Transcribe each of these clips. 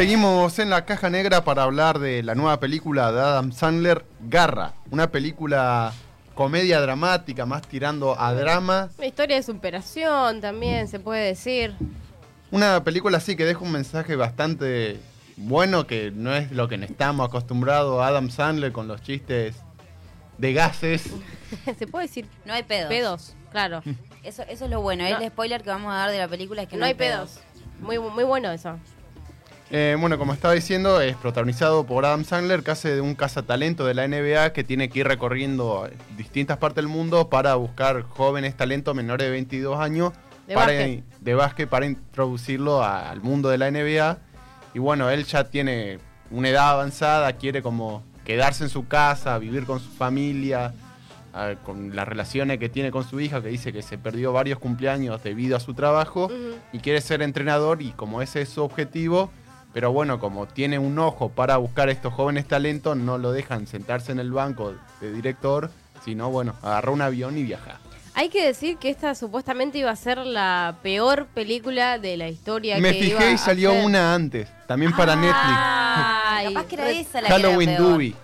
Seguimos en la caja negra para hablar de la nueva película de Adam Sandler, Garra. Una película comedia dramática, más tirando a drama. Una historia de superación también, se puede decir. Una película así que deja un mensaje bastante bueno, que no es lo que estamos acostumbrados a Adam Sandler con los chistes de gases. se puede decir No hay pedos. pedos, claro. Eso, eso es lo bueno. No. El spoiler que vamos a dar de la película es que no hay pedos. Muy, muy bueno eso. Eh, bueno, como estaba diciendo, es protagonizado por Adam Sandler, que hace de un cazatalento de la NBA que tiene que ir recorriendo distintas partes del mundo para buscar jóvenes talentos menores de 22 años De para, básquet. de básquet para introducirlo a- al mundo de la NBA. Y bueno, él ya tiene una edad avanzada, quiere como quedarse en su casa, vivir con su familia, a- con las relaciones que tiene con su hija, que dice que se perdió varios cumpleaños debido a su trabajo y quiere ser entrenador y como ese es su objetivo, pero bueno, como tiene un ojo para buscar estos jóvenes talentos, no lo dejan sentarse en el banco de director, sino bueno, agarra un avión y viaja. Hay que decir que esta supuestamente iba a ser la peor película de la historia Me que iba fijé y a salió hacer. una antes, también para Ay, Capaz que era esa la Netflix. Halloween. Dewey.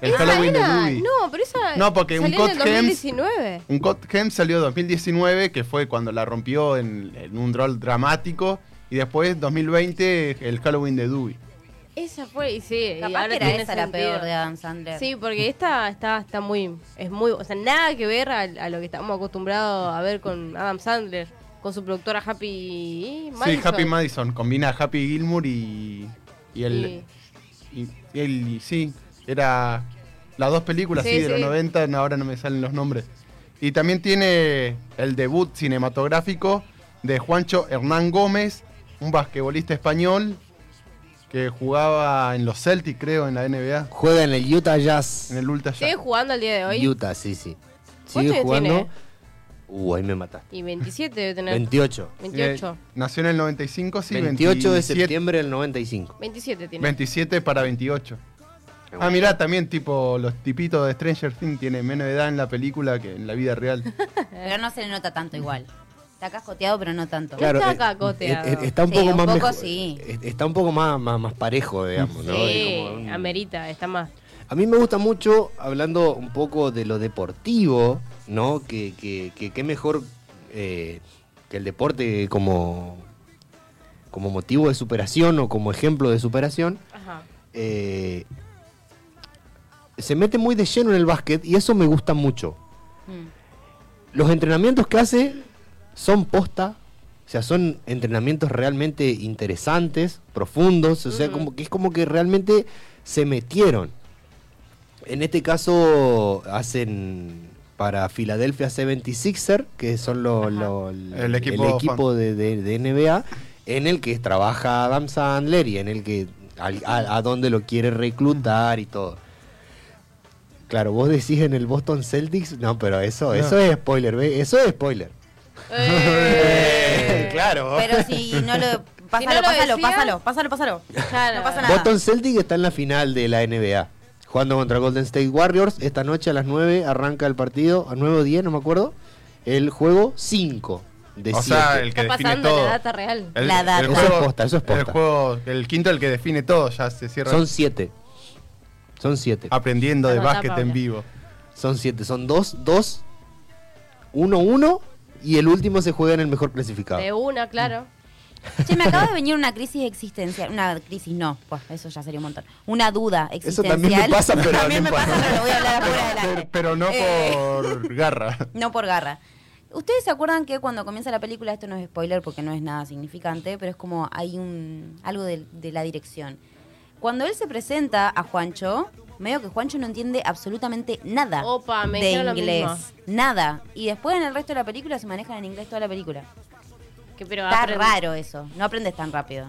El ¿Esa Halloween era? de Dewey. No, pero esa No, porque un salió en el Cod Hems- 2019. Un Cod Hem salió en 2019, que fue cuando la rompió en, en un rol dramático, y después 2020 el Halloween de Dewey. Esa fue, y sí, y Capaz ahora que era tiene esa la sentido. peor de Adam Sandler. Sí, porque esta está, está muy, es muy, o sea, nada que ver a, a lo que estamos acostumbrados a ver con Adam Sandler, con su productora Happy Madison. Sí, Happy Madison, combina a Happy Gilmour y, y el... Y- Y, y él, sí, era las dos películas, Sí, sí, de los sí. 90, no, ahora no me salen los nombres. Y también tiene el debut cinematográfico de Juancho Hernán Gómez, un basquetbolista español que jugaba en los Celtics, creo, en la NBA, Juega en el Utah Jazz. en el Ultra Jazz. Sigue jugando al día de hoy. Utah, sí, sí. ¿Cuántos Sigue jugando. tiene? Uh, ahí me mataste. Y 27 debe tener. 28. 28. Eh, nació en el 95, sí, 28 de 27 septiembre del 95. 27 tiene. 27 para 28. Ah, mirá, también tipo los tipitos de Stranger Things tienen menos edad en la película que en la vida real. Pero no se le nota tanto igual. Está cascoteado, pero no tanto. Claro. está eh, cacoteado. eh, eh, está un Sí, poco un más poco mejo- sí. Está un poco más, más, más parejo, digamos, ¿no? Sí, Es como un- amerita, está más. A mí me gusta mucho, hablando un poco de lo deportivo, ¿no? Que, que, que, qué mejor eh, que el deporte como, como motivo de superación o como ejemplo de superación. Ajá. eh, se mete muy de lleno en el básquet y eso me gusta mucho. Mm. Los entrenamientos que hace son posta, o sea, son entrenamientos realmente interesantes, profundos, o sea, como que es como que realmente se metieron. En este caso hacen para Philadelphia 76er, que son lo- lo- El equipo de, de- de NBA, en el que trabaja Adam Sandler y en el que al- a, a dónde lo quiere reclutar y todo. Claro, vos decís en el Boston Celtics, no, pero eso, No. eso es spoiler, ¿ve? Eso es spoiler. Eh, claro. Pero si no lo. Pásalo, no lo pásalo, pásalo, pásalo, pásalo. claro. No pasa nada. Boston Celtics está en la final de la NBA. Jugando contra Golden State Warriors. Esta noche a las 9 arranca el partido. A 9 o 10, no me acuerdo. El juego 5 de 7. o sea, el que Está define pasando todo. la data real. El, La data. el Eso es posta, eso es posta. El juego, el quinto el que define todo, ya se cierra Son 7. Son 7. aprendiendo de Anotá, básquet en vivo. Son 7. Son 2, 2, 1, 1. Y el último se juega en el mejor clasificado. De una, claro. Che, me acaba de venir una crisis existencial. Una crisis, no, pues eso ya sería un montón. Una duda Eso existencial. también me pasa, pero También no me pasa, pero lo voy a hablar afuera Pero, pero no Eh, por garra. No por garra. ¿Ustedes se acuerdan que cuando comienza la película, esto no es spoiler porque no es nada significante, pero es como hay un algo de, de la dirección? Cuando él se presenta a Juancho, medio que Juancho no entiende absolutamente nada Opa, me de inglés. mismo. Nada. Y después en el resto de la película se manejan en inglés toda la película. Que, pero Está aprend- raro eso. No aprendes tan rápido.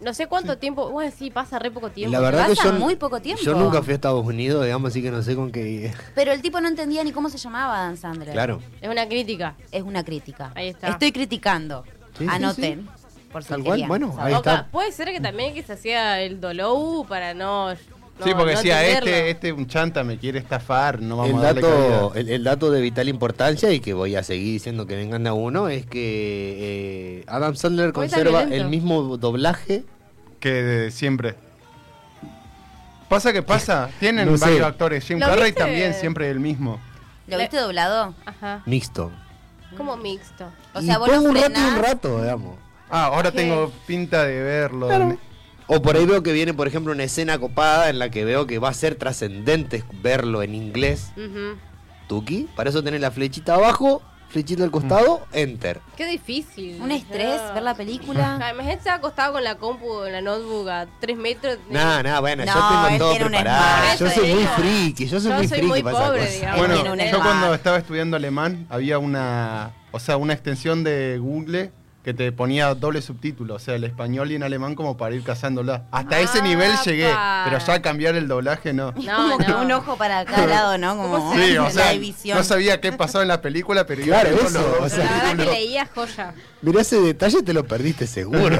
No sé cuánto tiempo. Bueno, sí, pasa re poco tiempo. La verdad que Pasa yo, muy poco tiempo. yo nunca fui a Estados Unidos, digamos, así que no sé con qué... Pero el tipo no entendía ni cómo se llamaba Dan Sandler. Claro. Es una crítica. Es una crítica. Ahí está. Estoy criticando. Sí, sí, Anoten. Por si Tal cual, querían bueno. Ahí está. puede ser que también que se hacía el dolou para no. No- sí, porque no decía, este, este un chanta me quiere estafar, no vamos El a darle dato, el, el dato de vital importancia y que voy a seguir diciendo que vengan a uno es que eh, Adam Sandler conserva el mismo doblaje que de siempre. Pasa que pasa, tienen No sé. varios actores. Jim ¿Lo Carrey también siempre el mismo. ¿Lo viste doblado? Ajá. Mixto. Como mixto. O Y sea, vos lo un rato y un rato, digamos. Ah, ahora tengo pinta de verlo. O por ahí veo que viene, por ejemplo, una escena copada en la que veo que va a ser trascendente verlo en inglés. Ujú. Tuki. Para eso tenés la flechita abajo, flechita al costado, enter. Qué difícil. Un estrés, ver la película. Ah, Imagínate estar acostado con la compu en la notebook a 3 metros. Nada, nada, bueno, No, yo tengo todo preparado. Yo soy muy friki, yo soy Yo muy soy friki muy para esa pobre, cosa. digamos. Bueno, yo cuando estaba estudiando alemán había una, o sea, una extensión de Google que te ponía doble subtítulo, o sea, el español y en alemán como para ir cazándola. Hasta ese Ah, nivel llegué, pa. pero ya cambiar el doblaje no. No, Como que no. un ojo para cada lado, ¿no? Como Sí, o la sea, división. no sabía qué pasaba en la película, pero iba Claro, viendo eso, los o sea, La verdad que leía joya. Mirá ese detalle, te lo perdiste seguro.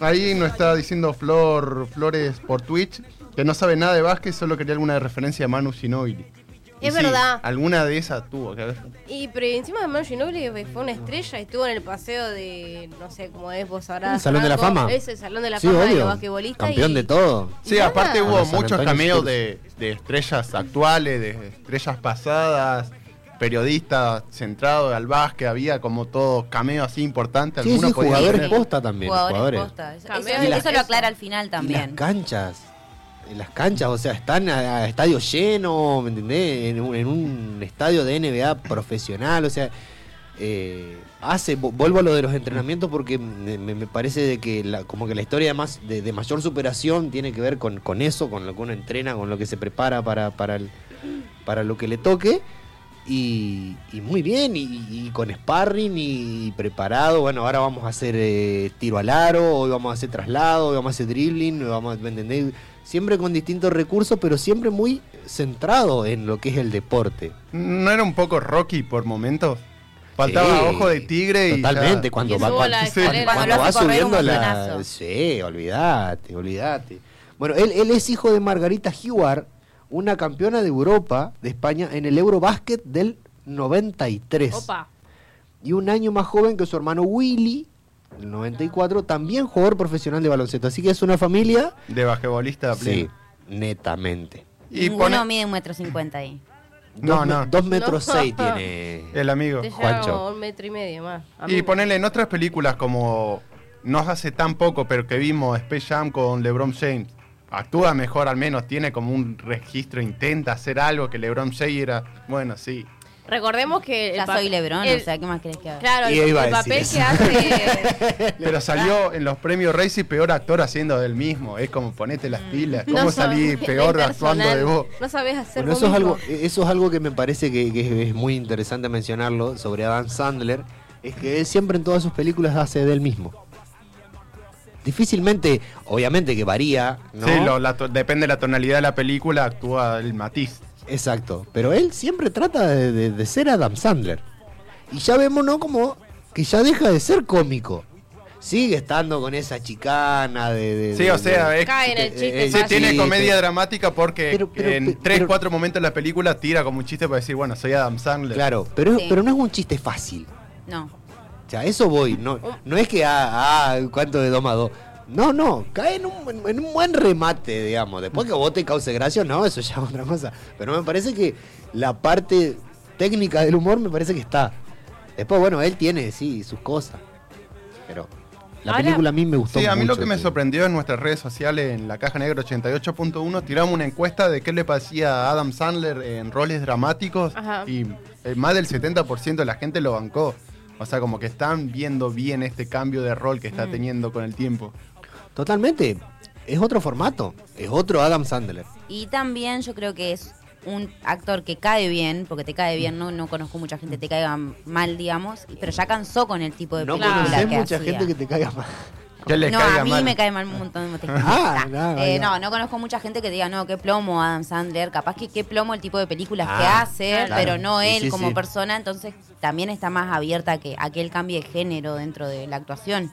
Ahí nos está diciendo Flor Flores por Twitch que no sabe nada de básquet, solo quería alguna referencia a Manu Ginóbili. Es sí, verdad. Alguna de esas tuvo que haber. Y pero encima de Manu Ginobili fue una estrella y estuvo en el paseo de, no sé cómo es, vos sabrás. ¿El Salón de la. Fama? Es el Salón de la sí, Fama de obvio. los basquetbolistas. Campeón y- de todo. Sí, nada. aparte hubo muchos cameos de, de estrellas actuales, de estrellas pasadas, periodistas centrados al básquet, había como todo cameo así importante. Sí, algunos sí, jugadores posta también. Jugadores, Jugadores. posta. Eso, Cameo eso- y eso las- lo aclara al final Y las también. canchas. En las canchas, o sea, están a, a estadio lleno, ¿me entendés? En en un estadio de NBA profesional, o sea, eh, hace, vo- vuelvo a lo de los entrenamientos porque me, parece de que la, como que la historia más, de, de mayor superación tiene que ver con, con eso, con lo que uno entrena, con lo que se prepara para, para, lo que le toque. Y, y muy bien, y, con sparring y preparado. Bueno, ahora vamos a hacer eh, tiro al aro, hoy vamos a hacer traslado, hoy vamos a hacer dribbling, vamos a, ¿me entendés? Siempre con distintos recursos, pero siempre muy centrado en lo que es el deporte. ¿No era un poco Rocky por momentos? Faltaba Sí, ojo de tigre y. Totalmente, ya- cuando Y va, cuando, sí. Cuando cuando subiendo la... Sí, olvídate, olvídate. Bueno, él, él es hijo de Margarita Hewitt, una campeona de Europa, de España, en el Eurobásquet del 93. Opa. Y un año más joven que su hermano Willy, el 94, también jugador profesional de baloncesto. Así que es una familia... De basquetbolista. Sí, netamente. Y Ninguno pone- mide un metro cincuenta ahí. No, dos, no. dos metros No. seis tiene... El amigo. Te Juancho. un metro y medio más. A Y ponerle en otras películas como no hace tan poco, pero que vimos Space Jam con LeBron James. Actúa mejor al menos, tiene como un registro, intenta hacer algo que LeBron James era. Bueno, sí. Recordemos que. el Ya soy Lebron, el- o sea, ¿qué más querés que haga? Claro, Y el, papel que hace. Pero salió en los premios Racy peor actor haciendo del mismo. Es como ponete las pilas. ¿Cómo Mm. no salí peor actuando de vos? No sabés hacer Bueno, eso es, algo, eso es algo que me parece que, que es muy interesante mencionarlo sobre Adam Sandler, es que él siempre en todas sus películas hace de él mismo. Difícilmente, obviamente que varía, ¿no? Sí, lo- la to- depende de la tonalidad de la película, actúa el matiz. Exacto, pero él siempre trata de, de- de ser Adam Sandler. Y ya vemos, ¿no? Como que ya deja de ser cómico. Sigue estando con esa chicana de... de- Sí, de- o sea, de- es, Cae en el chiste eh, sí, tiene comedia dramática porque Pero- pero- en 3, 4 momentos de la película tira como un chiste para decir, bueno, soy Adam Sandler. Claro, pero, Sí. pero no es un chiste fácil. No. O sea, eso voy. No, no es que, ah, ah, cuánto de domado. No, no, cae en un, en un buen remate, digamos. Después que vos te cause gracia, no, eso ya es otra cosa. Pero me parece que la parte técnica del humor me parece que está. Después, bueno, él tiene, sí, sus cosas. Pero la Ahora- película a mí me gustó Sí, a mí lo que me sorprendió en nuestras redes sociales, en la caja negra 88.1, tiramos una encuesta de qué le parecía a Adam Sandler en roles dramáticos Ajá. y eh, más del 70% de la gente lo bancó. O sea, como que están viendo bien este cambio de rol que Mm. está teniendo con el tiempo. Totalmente. Es otro formato. Es otro Adam Sandler. Y también yo creo que es un actor que cae bien, porque te cae bien, no, no conozco mucha gente que te caiga mal, digamos, pero ya cansó con el tipo de No película que mucha hacía. gente que te caiga mal. Que le no, caiga a mí mal. me cae mal un montón de. Ah, no, Eh, no. no, no conozco mucha gente que diga, no, qué plomo Adam Sandler, capaz que qué plomo el tipo de películas que Ah, hace, claro. pero no Sí, él sí, como sí. persona, entonces también está más abierta a que, a que él cambie de género dentro de la actuación.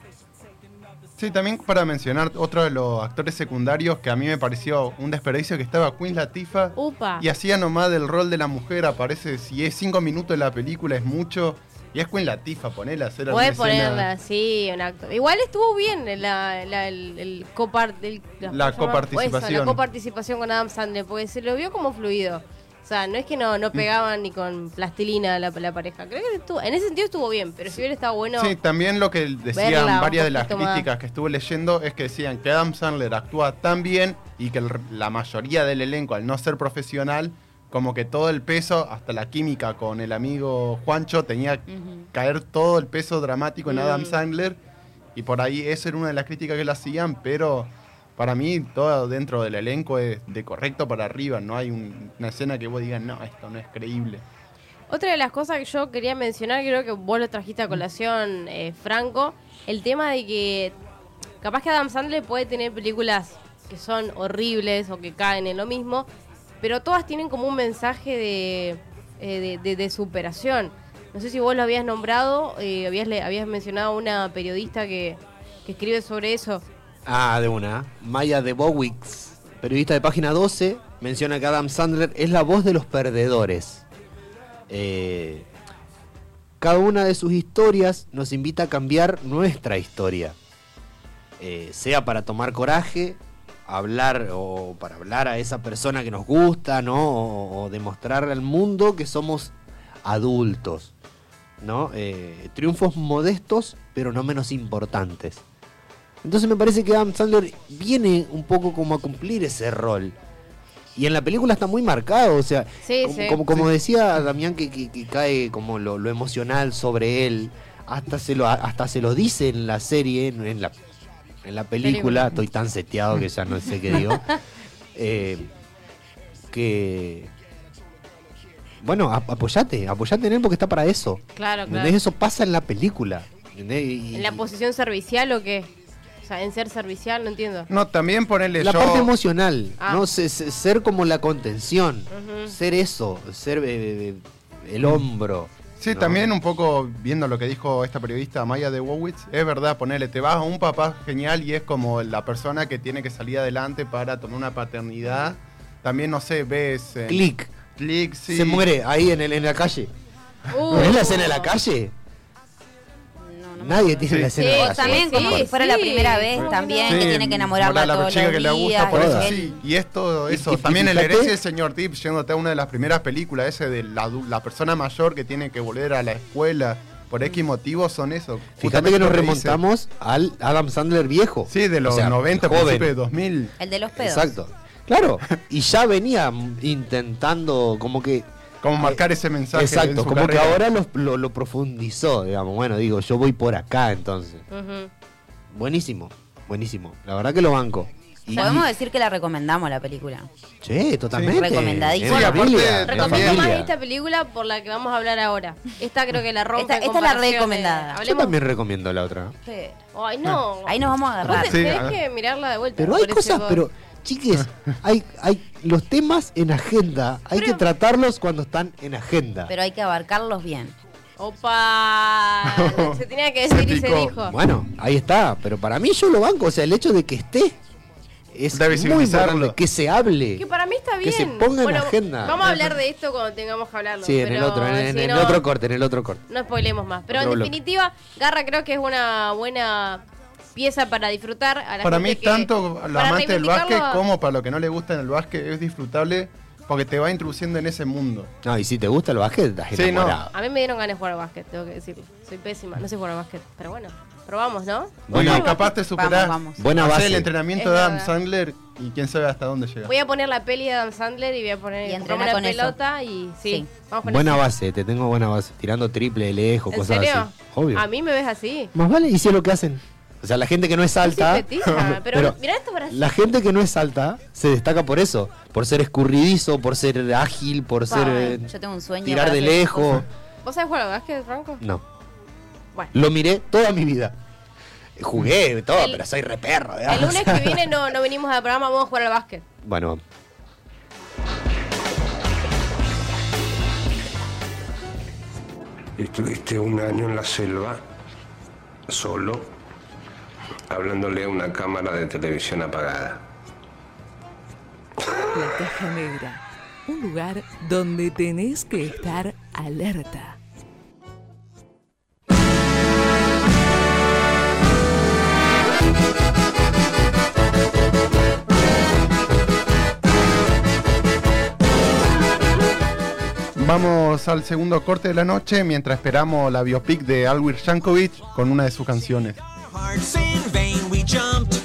Sí, también para mencionar otro de los actores secundarios que a mí me pareció un desperdicio que estaba Queen Latifah Upa. y hacía nomás del rol de la mujer, aparece, si es cinco minutos de la película es mucho Y es Queen Latifah, ponela hacer alguna Puede escena. ponerla, sí, un acto. Igual estuvo bien la, la, el, el el- La ¿cómo se llama? coparticipación. Eso, la coparticipación con Adam Sandler, porque se lo vio como fluido. O sea, no es que no, no pegaban ni con plastilina la, la pareja. Creo que estuvo, en ese sentido estuvo bien, pero si hubiera estado bueno. Sí, también lo que decían verla varias de las más. críticas que estuve leyendo es que decían que Adam Sandler actúa tan bien y que el- la mayoría del elenco, al no ser profesional, como que todo el peso, hasta la química con el amigo Juancho, tenía que caer todo el peso dramático en Mm. Adam Sandler. Y por ahí esa era una de las críticas que le hacían, pero para mí todo dentro del elenco es de correcto para arriba. No hay un- una escena que vos digas, no, esto no es creíble. Otra de las cosas que yo quería mencionar, creo que vos lo trajiste a colación, eh, Franco, el tema de que capaz que Adam Sandler puede tener películas que son horribles o que caen en lo mismo, pero todas tienen como un mensaje de, eh, de, superación. No sé si vos lo habías nombrado, eh, habías, habías mencionado a una periodista que, que escribe sobre eso. Ah, de una. Maya de Bowix, periodista de página 12, menciona que Adam Sandler es la voz de los perdedores. Eh, cada una de sus historias nos invita a cambiar nuestra historia. Eh, sea para tomar coraje, hablar o para hablar a esa persona que nos gusta, ¿no? O, o demostrar al mundo que somos adultos, ¿no? Eh, triunfos modestos, pero no menos importantes. Entonces me parece que Adam Sandler viene un poco como a cumplir ese rol. Y en la película está muy marcado, o sea, Sí, como, sí. como, como decía Damián que, que- que cae como lo, lo emocional sobre él, hasta se lo, hasta se lo dice en la serie, en, en la, en la película, Película. estoy tan seteado que ya no sé qué digo, eh, que... Bueno, apoyate, apoyate en él porque está para eso. Claro, ¿entendés? claro. Eso pasa en la película. ¿En la posición servicial o qué? O sea, en ser servicial, no entiendo. No, también ponerle La yo... parte emocional, Ah. ¿no? Se- se- ser como la contención, ser eso, ser eh, el hombro. Sí, ¿no? también un poco viendo lo que dijo esta periodista Maya de Wowitz, es verdad, ponerle, te vas a un papá genial y es como la persona que tiene que salir adelante para tomar una paternidad. También, no sé, ves... en Clic, Click, sí. se muere ahí en, el, en la calle. Uh. ¿No es la escena de la calle? Nadie tiene Sí. la escena Sí, de la también Sí, como si fuera la primera vez Sí. también, Sí, que tiene que enamorarla a la todos chica los que le gusta días, por eso sí. Y esto, eso. y- también y fíjate- herencia del señor Tips, yéndote a una de las primeras películas, ese de la, persona mayor que tiene que volver a la escuela. Por X motivos son eso. Fíjate que nos dice. remontamos al Adam Sandler viejo. Sí, de los O sea, 90, joven. principios de 2000. El de los pedos. Exacto. Claro, y ya venía intentando como que Como marcar ese mensaje. en Exacto, su como que ahora lo, lo- lo profundizó, digamos. Bueno, digo, yo voy por acá entonces. Buenísimo, buenísimo. La verdad que lo banco. Y- Podemos decir que la recomendamos la película. Sí, totalmente. Sí, aparte, en Recomiendo más esta película por la que vamos a hablar ahora. Esta creo que la rompe. Esta- es la de- recomendada. Yo también recomiendo la otra. Ay, no. Ahí nos vamos a agarrar. te- Sí, tenés que mirarla de vuelta. Pero hay cosas, pero chiques, hay, hay los temas en agenda. Hay Pero- que tratarlos cuando están en agenda. Pero hay que abarcarlos bien. Opa. Se tenía que Se decir y se dijo. Bueno, ahí está. Pero para mí yo lo banco. O sea, el hecho de que esté es De muy importante. Que se hable. Que para mí está Que bien. se ponga en agenda. Vamos a hablar de esto cuando tengamos que hablarlo. Sí, en el otro, en, en si el no, otro corte, en el otro corte. No spoilemos más. Pero Otro en bloque. definitiva, Garra creo que es una buena pieza para disfrutar. A la Para gente mí, que- tanto a los para amantes del básquet como para los que no les gusta en el básquet, es disfrutable porque te va introduciendo en ese mundo. No, y si te gusta el básquet, estás Sí, no. enamorado. A mí me dieron ganas de jugar al básquet, tengo que decirlo. Soy pésima, no sé jugar al básquet. Pero bueno, probamos, ¿no? Bueno. Bueno, capaz te superás. Vamos, vamos. Buena base. el entrenamiento Es de Adam. Sandler y quién sabe hasta dónde llega. Voy a poner la peli de Adam Sandler y voy a poner Y una con eso. pelota y sí, Sí. vamos con Buena eso. base, te tengo buena base. Tirando triple de lejos, ¿En cosas serio? así. Obvio. A mí me ves así. Más vale, y si es lo que hacen. O sea, la gente que no es alta. pero, mirá esto para La gente que no es alta se destaca por eso. Por ser escurridizo, por ser ágil, por ser. eh, Yo tengo un sueño. tirar de lejos. ¿Vos sabés jugar al básquet, Franco? No. Bueno. Lo miré toda mi vida. Jugué, todo, El- pero soy re perro. El lunes que viene no, no venimos al programa, vamos a jugar al básquet. Bueno. Estuviste un año en la selva, solo, hablándole a una cámara de televisión apagada. La Caja Negra, un lugar donde tenés que estar alerta. Vamos al segundo corte de la noche mientras esperamos la biopic de Alwir Jankovic con una de sus canciones. hearts in vain. We jumped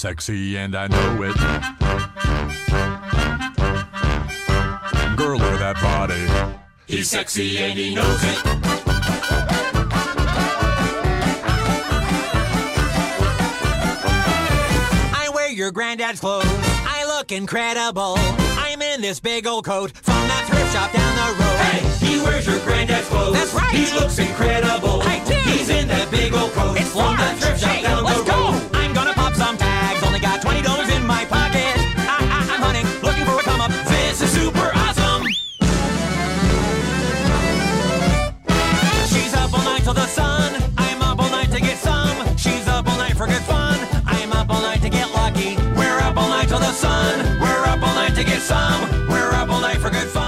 sexy and I know it. Girl, look at that body. He's sexy and he knows it. I wear your granddad's clothes. I look incredible. I'm in this big old coat from that thrift shop down the road. Hey, he wears your granddad's clothes. That's right. He looks incredible. I do. He's in that big old coat it's from large. that thrift shop hey, down the road my pocket. I, I, I'm hunting, looking for a come up. This is super awesome. She's up all night till the sun. I'm up all night to get some. She's up all night for good fun. I'm up all night to get lucky. We're up all night till the sun. We're up all night to get some. We're up all night for good fun.